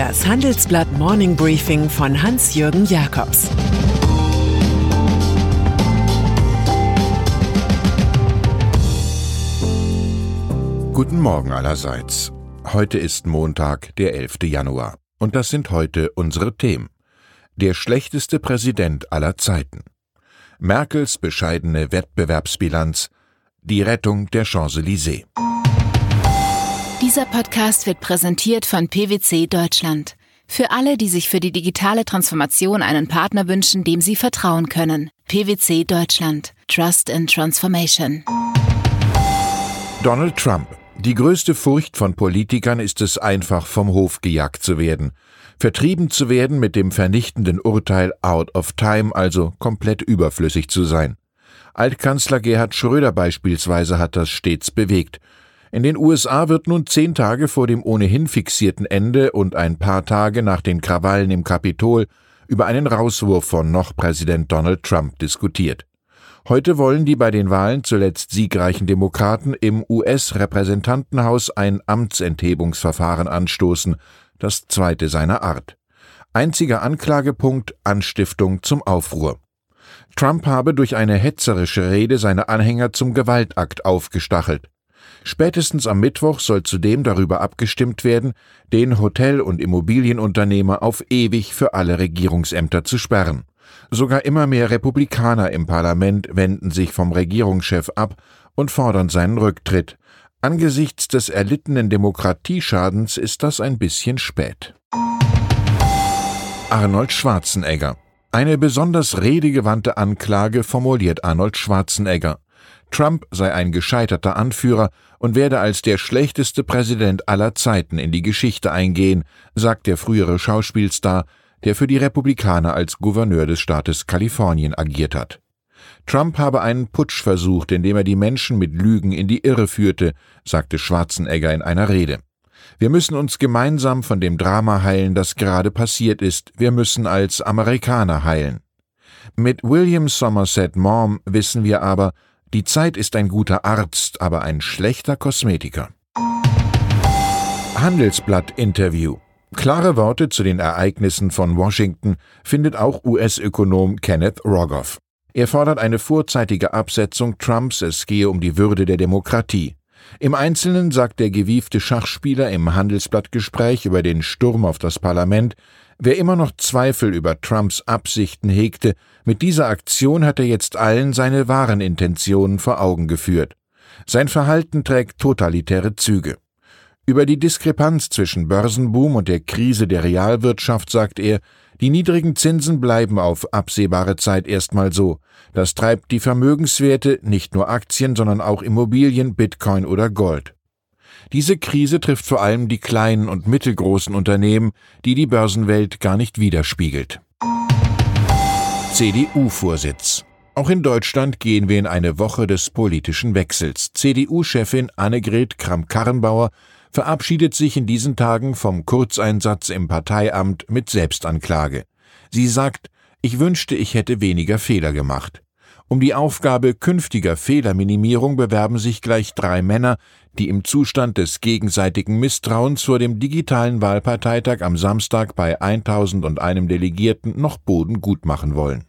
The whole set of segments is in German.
Das Handelsblatt Morning Briefing von Hans-Jürgen Jakobs Guten Morgen allerseits. Heute ist Montag, der 11. Januar. Und das sind heute unsere Themen. Der schlechteste Präsident aller Zeiten. Merkels bescheidene Wettbewerbsbilanz. Die Rettung der Champs-Élysées. Dieser Podcast wird präsentiert von PwC Deutschland. Für alle, die sich für die digitale Transformation einen Partner wünschen, dem sie vertrauen können. PwC Deutschland. Trust in Transformation. Donald Trump. Die größte Furcht von Politikern ist es einfach, vom Hof gejagt zu werden. Vertrieben zu werden mit dem vernichtenden Urteil out of time, also komplett überflüssig zu sein. Altkanzler Gerhard Schröder beispielsweise hat das stets bewegt. In den USA wird nun zehn Tage vor dem ohnehin fixierten Ende und ein paar Tage nach den Krawallen im Kapitol über einen Rauswurf von noch Präsident Donald Trump diskutiert. Heute wollen die bei den Wahlen zuletzt siegreichen Demokraten im US-Repräsentantenhaus ein Amtsenthebungsverfahren anstoßen, das zweite seiner Art. Einziger Anklagepunkt Anstiftung zum Aufruhr. Trump habe durch eine hetzerische Rede seine Anhänger zum Gewaltakt aufgestachelt. Spätestens am Mittwoch soll zudem darüber abgestimmt werden, den Hotel- und Immobilienunternehmer auf ewig für alle Regierungsämter zu sperren. Sogar immer mehr Republikaner im Parlament wenden sich vom Regierungschef ab und fordern seinen Rücktritt. Angesichts des erlittenen Demokratieschadens ist das ein bisschen spät. Arnold Schwarzenegger. Eine besonders redegewandte Anklage formuliert Arnold Schwarzenegger. Trump sei ein gescheiterter Anführer und werde als der schlechteste Präsident aller Zeiten in die Geschichte eingehen, sagt der frühere Schauspielstar, der für die Republikaner als Gouverneur des Staates Kalifornien agiert hat. Trump habe einen Putsch versucht, indem er die Menschen mit Lügen in die Irre führte, sagte Schwarzenegger in einer Rede. Wir müssen uns gemeinsam von dem Drama heilen, das gerade passiert ist. Wir müssen als Amerikaner heilen. Mit William Somerset Maugham wissen wir aber, die Zeit ist ein guter Arzt, aber ein schlechter Kosmetiker. Handelsblatt Interview. Klare Worte zu den Ereignissen von Washington findet auch US-Ökonom Kenneth Rogoff. Er fordert eine vorzeitige Absetzung Trumps, es gehe um die Würde der Demokratie. Im Einzelnen sagt der gewiefte Schachspieler im Handelsblattgespräch über den Sturm auf das Parlament, wer immer noch Zweifel über Trumps Absichten hegte, mit dieser Aktion hat er jetzt allen seine wahren Intentionen vor Augen geführt. Sein Verhalten trägt totalitäre Züge. Über die Diskrepanz zwischen Börsenboom und der Krise der Realwirtschaft sagt er, die niedrigen Zinsen bleiben auf absehbare Zeit erstmal so. Das treibt die Vermögenswerte, nicht nur Aktien, sondern auch Immobilien, Bitcoin oder Gold. Diese Krise trifft vor allem die kleinen und mittelgroßen Unternehmen, die die Börsenwelt gar nicht widerspiegelt. CDU-Vorsitz auch in Deutschland gehen wir in eine Woche des politischen Wechsels. CDU-Chefin Annegret Kramp-Karrenbauer verabschiedet sich in diesen Tagen vom Kurzeinsatz im Parteiamt mit Selbstanklage. Sie sagt, ich wünschte, ich hätte weniger Fehler gemacht. Um die Aufgabe künftiger Fehlerminimierung bewerben sich gleich drei Männer, die im Zustand des gegenseitigen Misstrauens vor dem digitalen Wahlparteitag am Samstag bei 1001 Delegierten noch Boden gut machen wollen.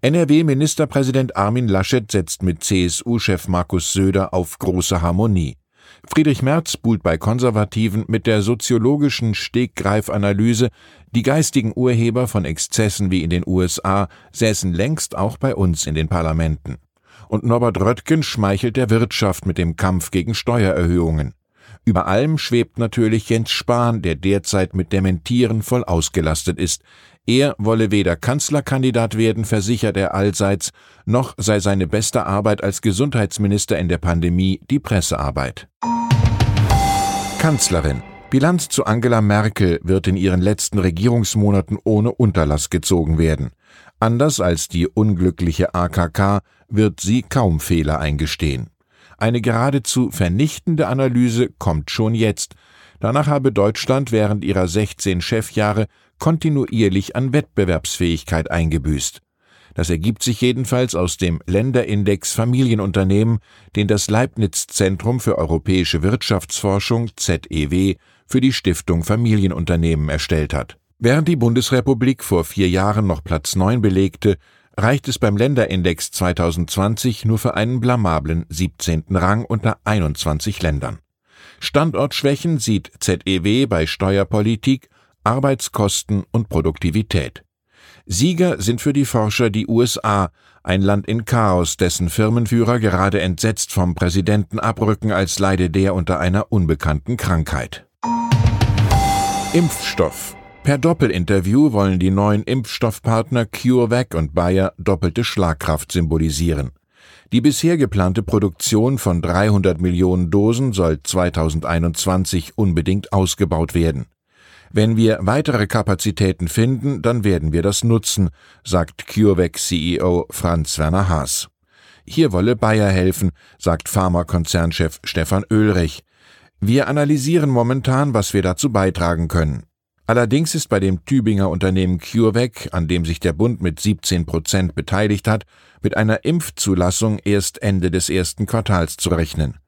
NRW-Ministerpräsident Armin Laschet setzt mit CSU-Chef Markus Söder auf große Harmonie. Friedrich Merz buhlt bei Konservativen mit der soziologischen Stegreifanalyse, die geistigen Urheber von Exzessen wie in den USA säßen längst auch bei uns in den Parlamenten. Und Norbert Röttgen schmeichelt der Wirtschaft mit dem Kampf gegen Steuererhöhungen. Über allem schwebt natürlich Jens Spahn, der derzeit mit Dementieren voll ausgelastet ist. Er wolle weder Kanzlerkandidat werden, versichert er allseits, noch sei seine beste Arbeit als Gesundheitsminister in der Pandemie die Pressearbeit. Kanzlerin Bilanz zu Angela Merkel wird in ihren letzten Regierungsmonaten ohne Unterlass gezogen werden. Anders als die unglückliche AKK wird sie kaum Fehler eingestehen. Eine geradezu vernichtende Analyse kommt schon jetzt. Danach habe Deutschland während ihrer 16 Chefjahre kontinuierlich an Wettbewerbsfähigkeit eingebüßt. Das ergibt sich jedenfalls aus dem Länderindex Familienunternehmen, den das Leibniz Zentrum für europäische Wirtschaftsforschung ZEW für die Stiftung Familienunternehmen erstellt hat. Während die Bundesrepublik vor vier Jahren noch Platz 9 belegte, reicht es beim Länderindex 2020 nur für einen blamablen 17. Rang unter 21 Ländern. Standortschwächen sieht ZEW bei Steuerpolitik, Arbeitskosten und Produktivität. Sieger sind für die Forscher die USA, ein Land in Chaos, dessen Firmenführer gerade entsetzt vom Präsidenten abrücken, als leide der unter einer unbekannten Krankheit. Impfstoff Per Doppelinterview wollen die neuen Impfstoffpartner CureVac und Bayer doppelte Schlagkraft symbolisieren. Die bisher geplante Produktion von 300 Millionen Dosen soll 2021 unbedingt ausgebaut werden. Wenn wir weitere Kapazitäten finden, dann werden wir das nutzen, sagt CureVac-CEO Franz Werner Haas. Hier wolle Bayer helfen, sagt Pharmakonzernchef Stefan Oelrich. Wir analysieren momentan, was wir dazu beitragen können. Allerdings ist bei dem Tübinger Unternehmen CureVac, an dem sich der Bund mit 17 Prozent beteiligt hat, mit einer Impfzulassung erst Ende des ersten Quartals zu rechnen.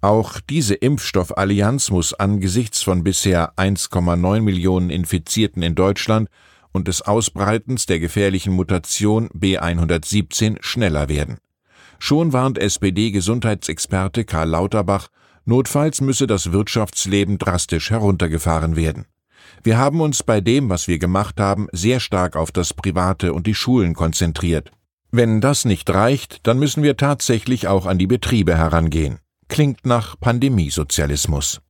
Auch diese Impfstoffallianz muss angesichts von bisher 1,9 Millionen Infizierten in Deutschland und des Ausbreitens der gefährlichen Mutation B117 schneller werden. Schon warnt SPD-Gesundheitsexperte Karl Lauterbach, notfalls müsse das Wirtschaftsleben drastisch heruntergefahren werden. Wir haben uns bei dem, was wir gemacht haben, sehr stark auf das Private und die Schulen konzentriert. Wenn das nicht reicht, dann müssen wir tatsächlich auch an die Betriebe herangehen. Klingt nach Pandemiesozialismus.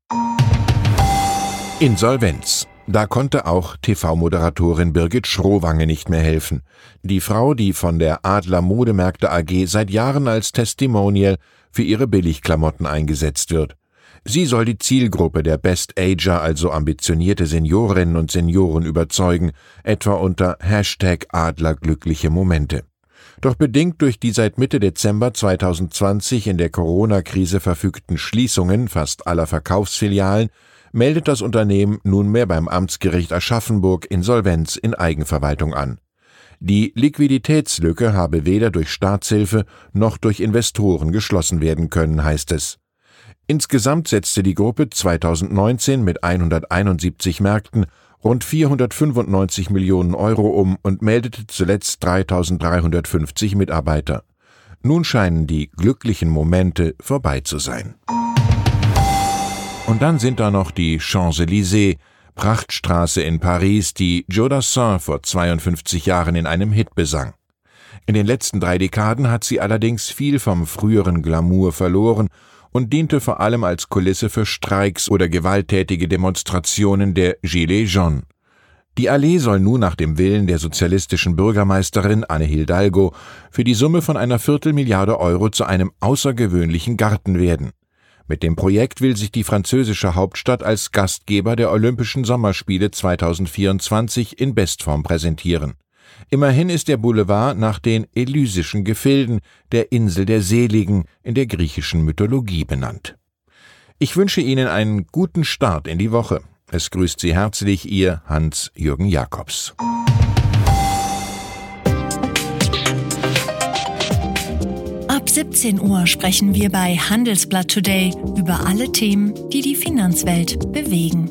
Insolvenz. Da konnte auch TV-Moderatorin Birgit Schrowange nicht mehr helfen. Die Frau, die von der Adler Modemärkte AG seit Jahren als Testimonial für ihre Billigklamotten eingesetzt wird. Sie soll die Zielgruppe der Best Ager, also ambitionierte Seniorinnen und Senioren, überzeugen, etwa unter Hashtag Adlerglückliche Momente. Doch bedingt durch die seit Mitte Dezember 2020 in der Corona-Krise verfügten Schließungen fast aller Verkaufsfilialen meldet das Unternehmen nunmehr beim Amtsgericht Aschaffenburg Insolvenz in Eigenverwaltung an. Die Liquiditätslücke habe weder durch Staatshilfe noch durch Investoren geschlossen werden können, heißt es. Insgesamt setzte die Gruppe 2019 mit 171 Märkten rund 495 Millionen Euro um und meldete zuletzt 3350 Mitarbeiter. Nun scheinen die glücklichen Momente vorbei zu sein. Und dann sind da noch die Champs-Élysées, Prachtstraße in Paris, die Joe Dassin vor 52 Jahren in einem Hit besang. In den letzten drei Dekaden hat sie allerdings viel vom früheren Glamour verloren und diente vor allem als Kulisse für Streiks oder gewalttätige Demonstrationen der Gilets jaunes. Die Allee soll nun nach dem Willen der sozialistischen Bürgermeisterin Anne Hidalgo für die Summe von einer Viertelmilliarde Euro zu einem außergewöhnlichen Garten werden. Mit dem Projekt will sich die französische Hauptstadt als Gastgeber der Olympischen Sommerspiele 2024 in Bestform präsentieren. Immerhin ist der Boulevard nach den elysischen Gefilden der Insel der Seligen in der griechischen Mythologie benannt. Ich wünsche Ihnen einen guten Start in die Woche. Es grüßt Sie herzlich Ihr Hans-Jürgen Jakobs. Ab 17 Uhr sprechen wir bei Handelsblatt Today über alle Themen, die die Finanzwelt bewegen.